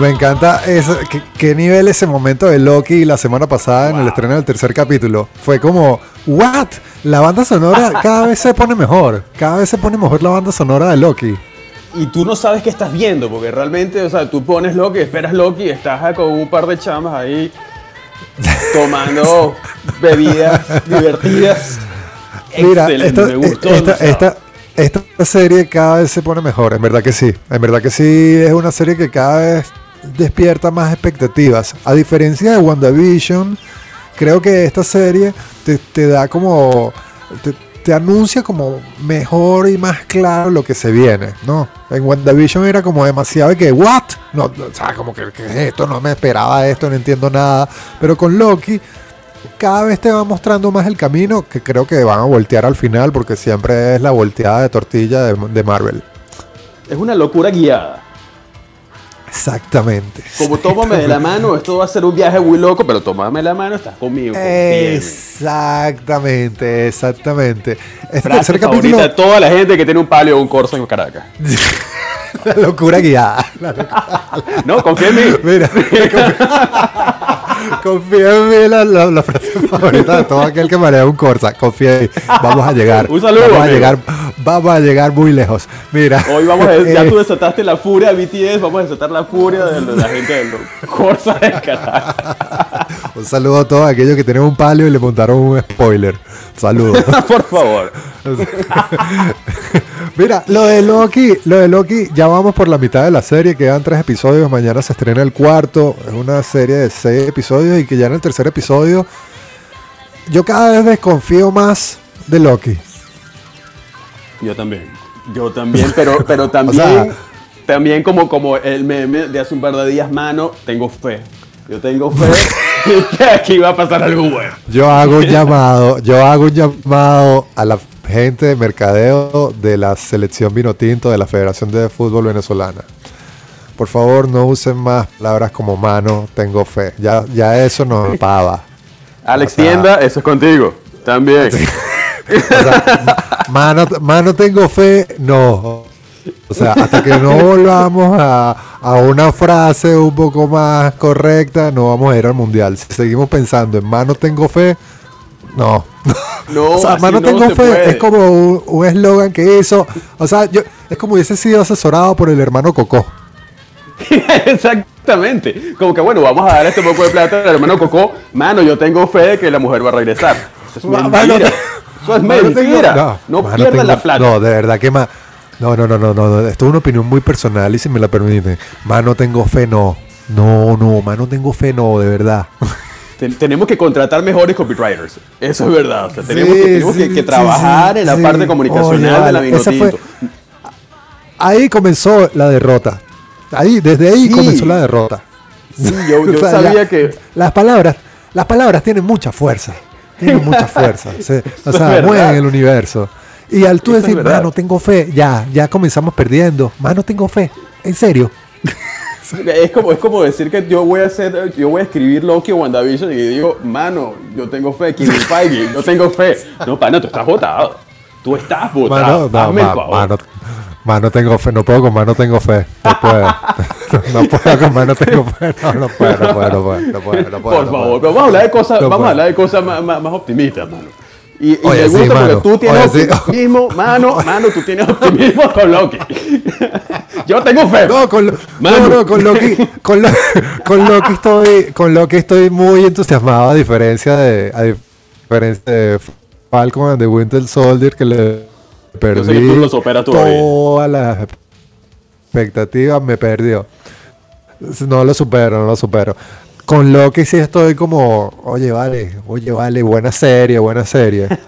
Me encanta eso, ¿qué, qué nivel ese momento de Loki la semana pasada en el estreno del tercer capítulo. Fue como, ¿what? La banda sonora cada vez se pone mejor. Cada vez se pone mejor la banda sonora de Loki. Y tú no sabes qué estás viendo, porque realmente, o sea, tú pones Loki, esperas Loki, estás con un par de chamas ahí tomando bebidas divertidas. Mira, Excelente, esta, me gustó esta- esta serie cada vez se pone mejor, en verdad que sí. En verdad que sí, es una serie que cada vez despierta más expectativas. A diferencia de WandaVision, creo que esta serie te, te da como... Te, te anuncia como mejor y más claro lo que se viene, ¿no? En WandaVision era como demasiado de que, ¿what? No, o sea, como que, ¿qué es esto? No me esperaba esto, no entiendo nada. Pero con Loki cada vez te va mostrando más el camino que creo que van a voltear al final porque siempre es la volteada de tortilla de, de Marvel. Es una locura guiada. Exactamente. Como tómame de la mano, esto va a ser un viaje muy loco, pero tómame la mano, estás conmigo. Exactamente, exactamente. Este Frase tercer favorita capítulo, de toda la gente que tiene un palio o un corso en Caracas. la locura guiada. No, confía en mí. Mira, confía en mí la, la- la frase favorita de todo aquel que maneja un Corsa. Confía en mí. Vamos a llegar. Un saludo, Vamos a llegar, vamos a llegar muy lejos. Mira. Hoy vamos a ya eh, tú desataste la furia de BTS, vamos a desatar la furia de la gente de los Corsa de Caracas. Un saludo a todos aquellos que tienen un palio y le montaron un spoiler. Saludos. Por favor. Mira, lo de Loki, lo de Loki, ya vamos por la mitad de la serie, quedan tres episodios, mañana se estrena el cuarto, es una serie de seis episodios y que ya en el tercer episodio yo cada vez desconfío más de Loki. Yo también. Yo también, pero, pero también, sea- también como, como el meme de hace un par de días, mano, tengo fe. Yo tengo fe que aquí va a pasar algo bueno. Yo hago un llamado, yo hago un llamado a la gente de mercadeo de la selección vino tinto de la Federación de Fútbol Venezolana. Por favor, no usen más palabras como mano, tengo fe. Ya, ya eso nos pava. Alex O sea- Tienda, eso es contigo. También. O sea, ma- mano, mano tengo fe, no. O sea, hasta que no volvamos a, a una frase un poco más correcta, no vamos a ir al mundial. Si seguimos pensando en mano tengo fe, no. No, o sea, mano no tengo fe puede. es como un eslogan que hizo. O sea, yo, es como hubiese sido asesorado por el hermano Coco. Exactamente. Como que bueno, vamos a dar este poco de plata al hermano Coco. Mano, yo tengo fe de que la mujer va a regresar. Eso es mentira. mano, Eso es Mano, tengo- mentira. No, pierdan tengo- la plata. No, de verdad que más. No, no, no, no, no, no. Esto es una opinión muy personal y si me la permiten. Mano, tengo fe, no. No, no, mano, tengo fe, no, de verdad. Ten- tenemos que contratar mejores copywriters. Eso es verdad. O sea, tenemos, Sí, que, tenemos que- sí, que sí, trabajar sí, en la parte comunicacional Oye, de la esa fue- Vinotinto. Ahí comenzó la derrota. Ahí, desde ahí comenzó la derrota. Sí, yo, yo O sea, sabía que. Las palabras, las palabras tienen mucha fuerza. Tienen mucha fuerza. Se- o sea, mueven el universo. Y al tú Eso es decir, mano, tengo fe, ya, ya comenzamos perdiendo. Mano, tengo fe. En serio. Es como, es como decir que yo voy a hacer, yo voy a escribir Loki o WandaVision y digo, mano, yo tengo fe, Kevin Feige, yo tengo fe. No, pana, tú estás votado. Tú estás Mano, votado. no, Hazme el ma- favor. mano, mano, tengo fe. No puedo con mano, tengo fe. No puedo. no puedo con mano, tengo fe. No, no puedo, no puedo, no puedo. No puedo, no puedo, Por no favor, puedo. vamos a hablar de cosas, vamos a hablar de cosas más, más- más optimistas, mano. Y, y Oye, me sí, gusta mano. porque tú tienes Oye, sí. optimismo, mano, mano, tú tienes optimismo con Loki. Yo tengo fe. No, con, lo- Mano. no, no, con Loki, con, lo- con Loki estoy, con Loki estoy muy entusiasmado a diferencia de, a diferencia de Falcon and the Winter Soldier que le perdí sé que tú todas las expectativas, me perdió. No lo supero, no lo supero. Con Loki sí estoy como, oye, vale, oye, vale, buena serie, buena serie.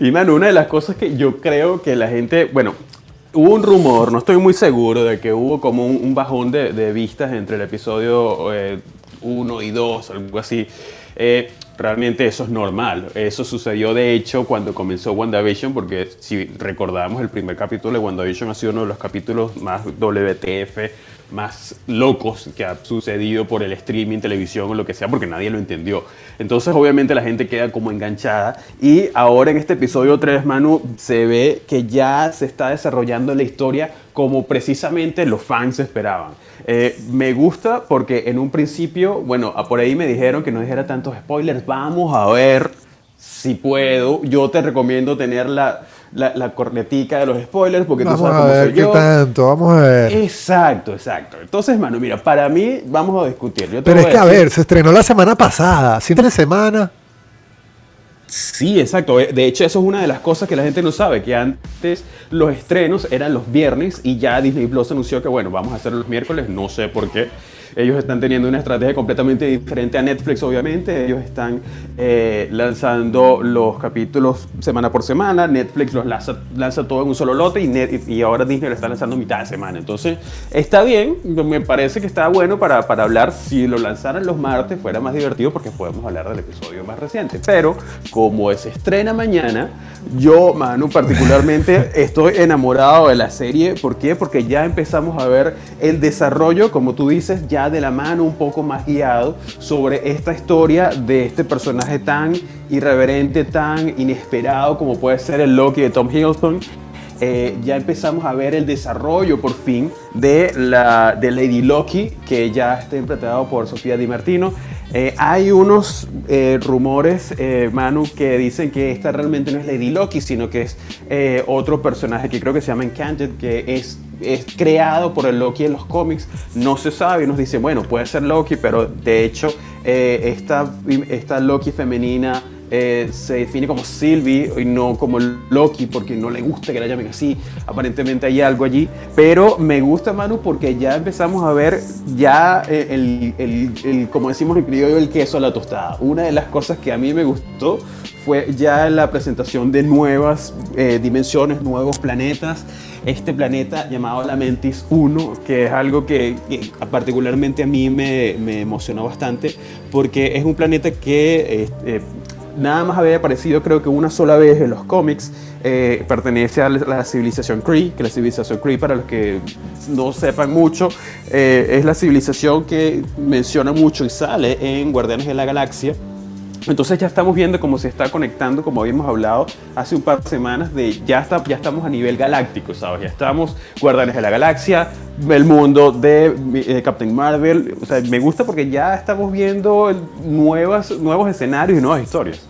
Y mano, una de las cosas que yo creo que la gente, bueno, hubo un rumor, no estoy muy seguro de que hubo como un, un bajón de, de vistas entre el episodio 1 y 2, algo así. Eh, realmente eso es normal. Eso sucedió de hecho cuando comenzó WandaVision, porque si recordamos el primer capítulo de WandaVision ha sido uno de los capítulos más WTF, más locos que ha sucedido por el streaming, televisión o lo que sea, porque nadie lo entendió. Entonces obviamente la gente queda como enganchada y ahora en este episodio 3, Manu, se ve que ya se está desarrollando la historia como precisamente los fans esperaban. Eh, me gusta porque en un principio, bueno, por ahí me dijeron que no dijera tantos spoilers. Vamos a ver si puedo. Yo te recomiendo tener la, la, cornetica de los spoilers porque vamos tú sabes a cómo ver soy qué yo. tanto, vamos a ver. Exacto, exacto. Entonces, mano, mira, para mí vamos a discutir. Yo te Pero es que, a ver, se estrenó la semana pasada, sin tres semanas. Sí, exacto. De hecho, eso es una de las cosas que la gente no sabe, que antes los estrenos eran los viernes y ya Disney Plus anunció que, bueno, vamos a hacer los miércoles, no sé por qué. Ellos están teniendo una estrategia completamente diferente a Netflix, obviamente. Ellos están eh, lanzando los capítulos semana por semana. Netflix los lanza, lanza todo en un solo lote y, Net- y ahora Disney lo está lanzando mitad de semana. Entonces, está bien. Me parece que está bueno para, para hablar. Si lo lanzaran los martes, fuera más divertido porque podemos hablar del episodio más reciente. Pero, como se estrena mañana, yo, Manu, particularmente estoy enamorado de la serie. ¿Por qué? Porque ya empezamos a ver el desarrollo, como tú dices, ya de la mano, un poco más guiado sobre esta historia de este personaje tan irreverente, tan inesperado como puede ser el Loki de Tom Hiddleston. Eh, ya empezamos a ver el desarrollo por fin de, la, de Lady Loki, que ya está interpretado por Sofía Di Martino. Eh, hay unos eh, rumores, eh, Manu, que dicen que esta realmente no es Lady Loki, sino que es otro personaje que creo que se llama Enchanted, que es, es creado por el Loki en los cómics. No se sabe, nos dicen, bueno, puede ser Loki, pero de hecho esta, esta Loki femenina eh, se define como Sylvie y no como Loki porque no le gusta que la llamen así. Aparentemente hay algo allí. Pero me gusta, Manu, porque ya empezamos a ver ya eh, el, el- el- como decimos en criollo, el queso a la tostada. Una de las cosas que a mí me gustó fue ya la presentación de nuevas eh, dimensiones, nuevos planetas. Este planeta llamado la Mentis 1, que es algo que, que particularmente a mí me, me emocionó bastante, porque es un planeta que eh, eh, nada más había aparecido creo que una sola vez en los cómics. Eh, pertenece a la civilización Kree, que la civilización Kree, para los que no sepan mucho, eh, es la civilización que menciona mucho y sale en Guardianes de la Galaxia. Entonces ya estamos viendo cómo se está conectando, como habíamos hablado hace un par de semanas, de ya, está, ya estamos a nivel galáctico, ¿sabes? Ya estamos Guardianes de la Galaxia, el mundo de eh, Captain Marvel. O sea, me gusta porque ya estamos viendo nuevas, nuevos escenarios y nuevas historias.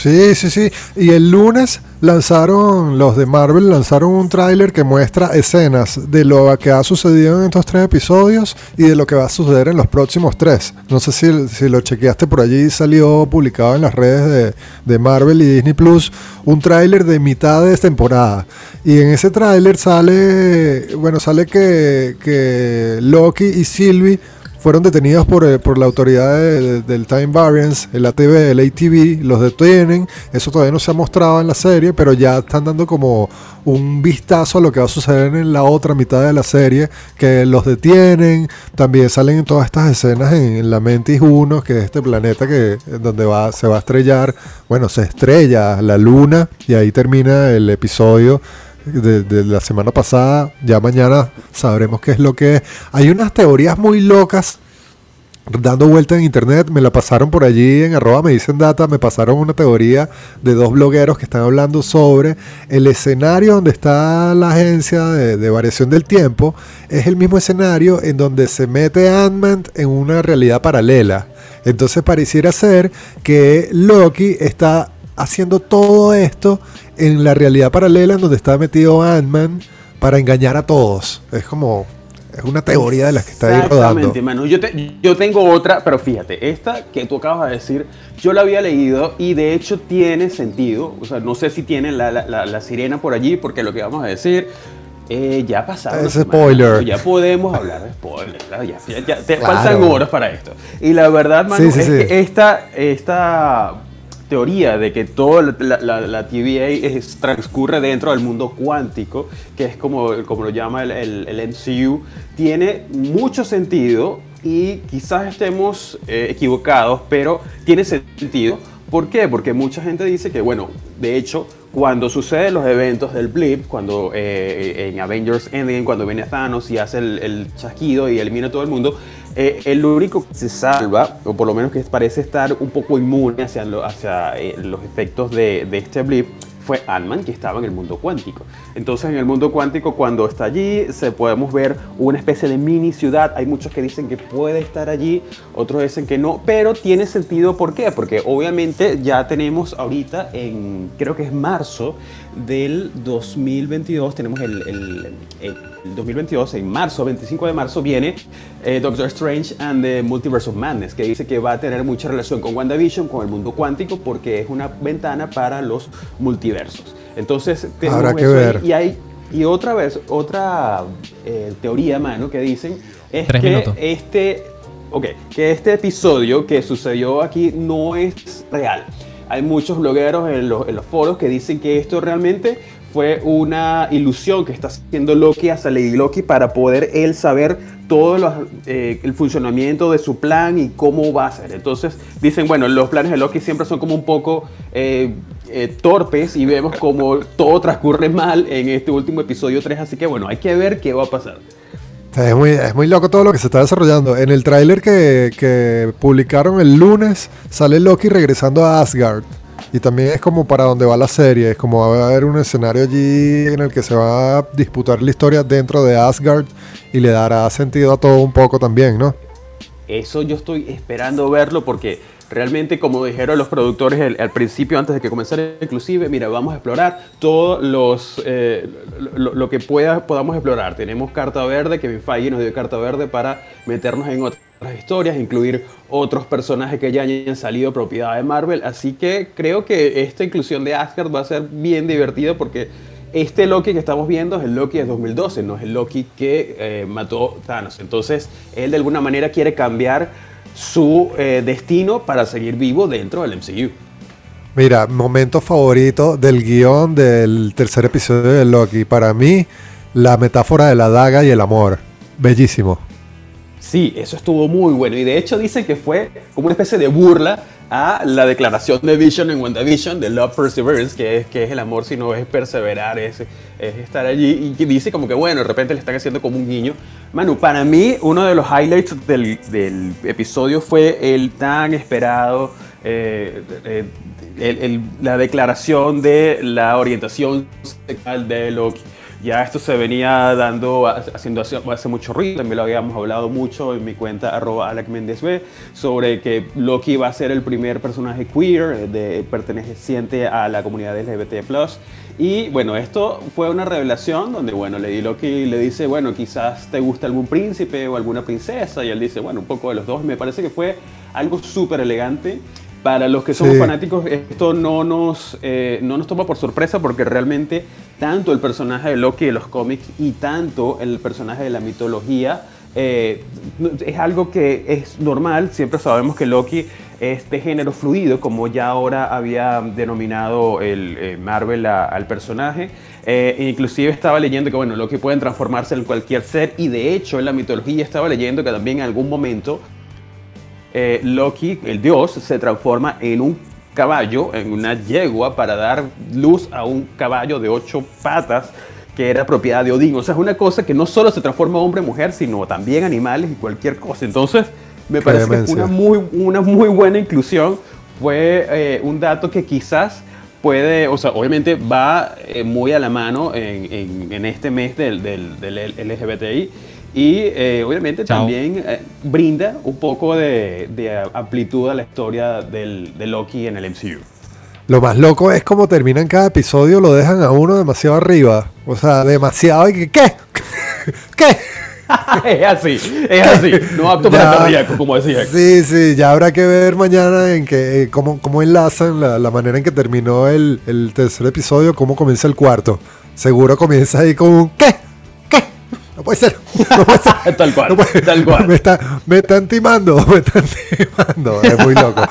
Sí, sí, sí. Y el lunes lanzaron, los de Marvel lanzaron un tráiler que muestra escenas de lo que ha sucedido en estos tres episodios y de lo que va a suceder en los próximos tres. No sé si, si lo chequeaste por allí, salió publicado en las redes de, de Marvel y Disney Plus un tráiler de mitad de temporada. Y en ese tráiler sale, bueno, sale que, que Loki y Sylvie fueron detenidos por, eh, por la autoridad de- de- del Time Variance, el ATV, el ATV, los detienen. Eso todavía no se ha mostrado en la serie, pero ya están dando como un vistazo a lo que va a suceder en la otra mitad de la serie, que los detienen. También salen todas estas escenas en, en la Mentis 1, que es este planeta que en donde va, se va a estrellar. Bueno, se estrella la luna y ahí termina el episodio de, la semana pasada. Ya mañana sabremos qué es lo que es. Hay unas teorías muy locas dando vuelta en internet. Me la pasaron por allí en arroba me dicen data. Me pasaron una teoría de dos blogueros que están hablando sobre el escenario donde está la agencia de, de variación del tiempo. Es el mismo escenario en donde se mete Ant-Man en una realidad paralela. Entonces pareciera ser que Loki está haciendo todo esto en la realidad paralela en donde está metido Ant-Man para engañar a todos. Es como, es una teoría de las que está ahí rodando. Exactamente, Manu. Yo, te- yo tengo otra, pero fíjate, esta que tú acabas de decir, yo la había leído y de hecho tiene sentido. O sea, no sé si tiene la, la- la- la sirena por allí, porque lo que vamos a decir. eh, ya pasaron. Es spoiler. Ya podemos hablar de spoilers. ¿verdad? Ya, ya- ya- te Claro. faltan horas para esto. Y la verdad, Manu, Sí, sí, es sí. que esta, esta teoría de que toda la, la- la TVA es- transcurre dentro del mundo cuántico, que es como, como lo llama el, el- el MCU, tiene mucho sentido y quizás estemos eh, equivocados, pero tiene sentido. ¿Por qué? Porque mucha gente dice que, bueno, de hecho, cuando suceden los eventos del blip, cuando eh, en Avengers Endgame, cuando viene Thanos y hace el, el chasquido y elimina a todo el mundo, eh, el único que se salva, o por lo menos que parece estar un poco inmune hacia, eh, los efectos de, este blip, fue Ant-Man que estaba en el mundo cuántico. Entonces en el mundo cuántico cuando está allí se podemos ver una especie de mini ciudad. Hay muchos que dicen que puede estar allí, otros dicen que no, pero tiene sentido ¿por qué? Porque obviamente ya tenemos ahorita en creo que es marzo del 2022 tenemos el, el, el 2022 en marzo, 25 de marzo viene eh, Doctor Strange and the Multiverse of Madness que dice que va a tener mucha relación con WandaVision, con el mundo cuántico porque es una ventana para los multiversos. Entonces, Habrá que ver. y hay y otra vez, otra eh, teoría, mano, que dicen es que este, okay, que este episodio que sucedió aquí no es real. Hay muchos blogueros en los, foros que dicen que esto realmente fue una ilusión que está haciendo Loki hacia Lady Loki para poder él saber todo eh, el funcionamiento de su plan y cómo va a ser. Entonces dicen, bueno, los planes de Loki siempre son como un poco eh, eh, torpes y vemos como todo transcurre mal en este último episodio 3, así que bueno, hay que ver qué va a pasar. Es muy, es muy loco todo lo que se está desarrollando. En el tráiler que, que publicaron el lunes sale Loki regresando a Asgard. Y también es como para donde va la serie, es como va a haber un escenario allí en el que se va a disputar la historia dentro de Asgard y le dará sentido a todo un poco también, ¿no? Eso yo estoy esperando verlo porque realmente, como dijeron los productores al, principio, antes de que comenzara, inclusive, mira, vamos a explorar todo los, eh, lo, que pueda, podamos explorar. Tenemos carta verde, que Feige nos dio carta verde para meternos en otras historias, incluir otros personajes que ya hayan salido propiedad de Marvel. Así que creo que esta inclusión de Asgard va a ser bien divertido porque este Loki que estamos viendo es el Loki de 2012, no es el Loki que eh, mató Thanos. Entonces, él de alguna manera quiere cambiar su eh, destino para seguir vivo dentro del MCU. Mira, momento favorito del guion del tercer episodio de Loki. Para mí, la metáfora de la daga y el amor. Bellísimo. Sí, eso estuvo muy bueno. Y de hecho dicen que fue como una especie de burla a la declaración de Vision en WandaVision de Love Perseverance, que es, que es el amor, si no es perseverar, es, es estar allí. Y dice como que, bueno, de repente le están haciendo como un guiño. Manu, para mí, uno de los highlights del, del episodio fue el tan esperado, eh, eh, la declaración de la orientación sexual de Loki. Ya esto se venía dando, haciendo hace, mucho ruido, también lo habíamos hablado mucho en mi cuenta arroba B, sobre que Loki va a ser el primer personaje queer de, perteneciente a la comunidad LGBT+. Y bueno, esto fue una revelación donde, bueno, Lady Loki le dice, bueno, quizás te gusta algún príncipe o alguna princesa, y él dice, bueno, un poco de los dos. Me parece que fue algo súper elegante. Para los que somos fanáticos, esto no nos, eh, no nos toma por sorpresa porque realmente tanto el personaje de Loki de los cómics y tanto el personaje de la mitología eh, es algo que es normal. Siempre sabemos que Loki es de género fluido, como ya ahora había denominado el eh, Marvel al personaje. inclusive estaba leyendo que bueno, Loki puede transformarse en cualquier ser y de hecho en la mitología estaba leyendo que también en algún momento eh, Loki, el dios, se transforma en un caballo, en una yegua, para dar luz a un caballo de ocho patas que era propiedad de Odín. O sea, es una cosa que no solo se transforma hombre mujer, sino también animales y cualquier cosa. Entonces, me parece que fue una muy, una muy buena inclusión. Fue eh, un dato que quizás puede, o sea, obviamente va eh, muy a la mano en, este mes del, del, del LGBTI y eh, obviamente también eh, brinda un poco de, amplitud a la historia del, de Loki en el MCU. Lo más loco es como terminan cada episodio, lo dejan a uno demasiado arriba. O sea, demasiado. ¿Qué? ¿Qué? ¿Qué? es así, es así. No apto para cardíaco, como decía. Sí, sí, ya habrá que ver mañana en que, eh, cómo, cómo, enlazan la, la, manera en que terminó el, el tercer episodio, cómo comienza el cuarto. Seguro comienza ahí con un ¿qué? No puede ser. No puede ser. tal cual. tal cual. Me, está, me están timando. Me están timando. Es muy loco.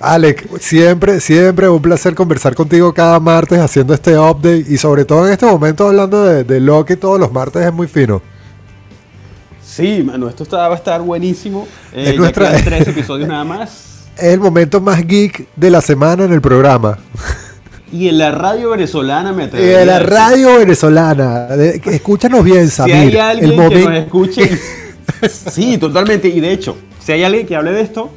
Alex, siempre, siempre un placer conversar contigo cada martes haciendo este update. Y sobre todo en este momento hablando de, de Loki todos los martes es muy fino. Sí, mano, esto está, va a estar buenísimo. Eh, es nuestra... tres episodios nada más. Es el momento más geek de la semana en el programa. Y en la radio venezolana me atrevo. En la radio venezolana. Escúchanos bien, Samir. Si hay alguien que nos escuche. sí, totalmente. Y de hecho, si hay alguien que hable de esto,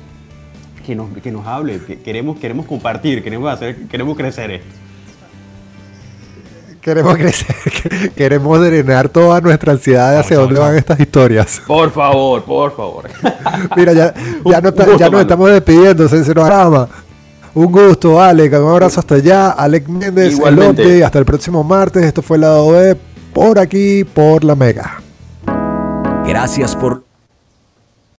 que nos, que nos hable. Que queremos, queremos compartir, queremos, hacer, queremos crecer esto. Queremos crecer, que- queremos drenar toda nuestra ansiedad de hacia dónde van estas historias. Por favor, por favor. Mira, ya, ya, no, ya nos estamos despidiendo, se nos ama. Un gusto, Alec. Un abrazo hasta allá. Alec Méndez, Igualmente. Hasta el próximo martes. Esto fue el lado B por aquí, por la Mega. Gracias por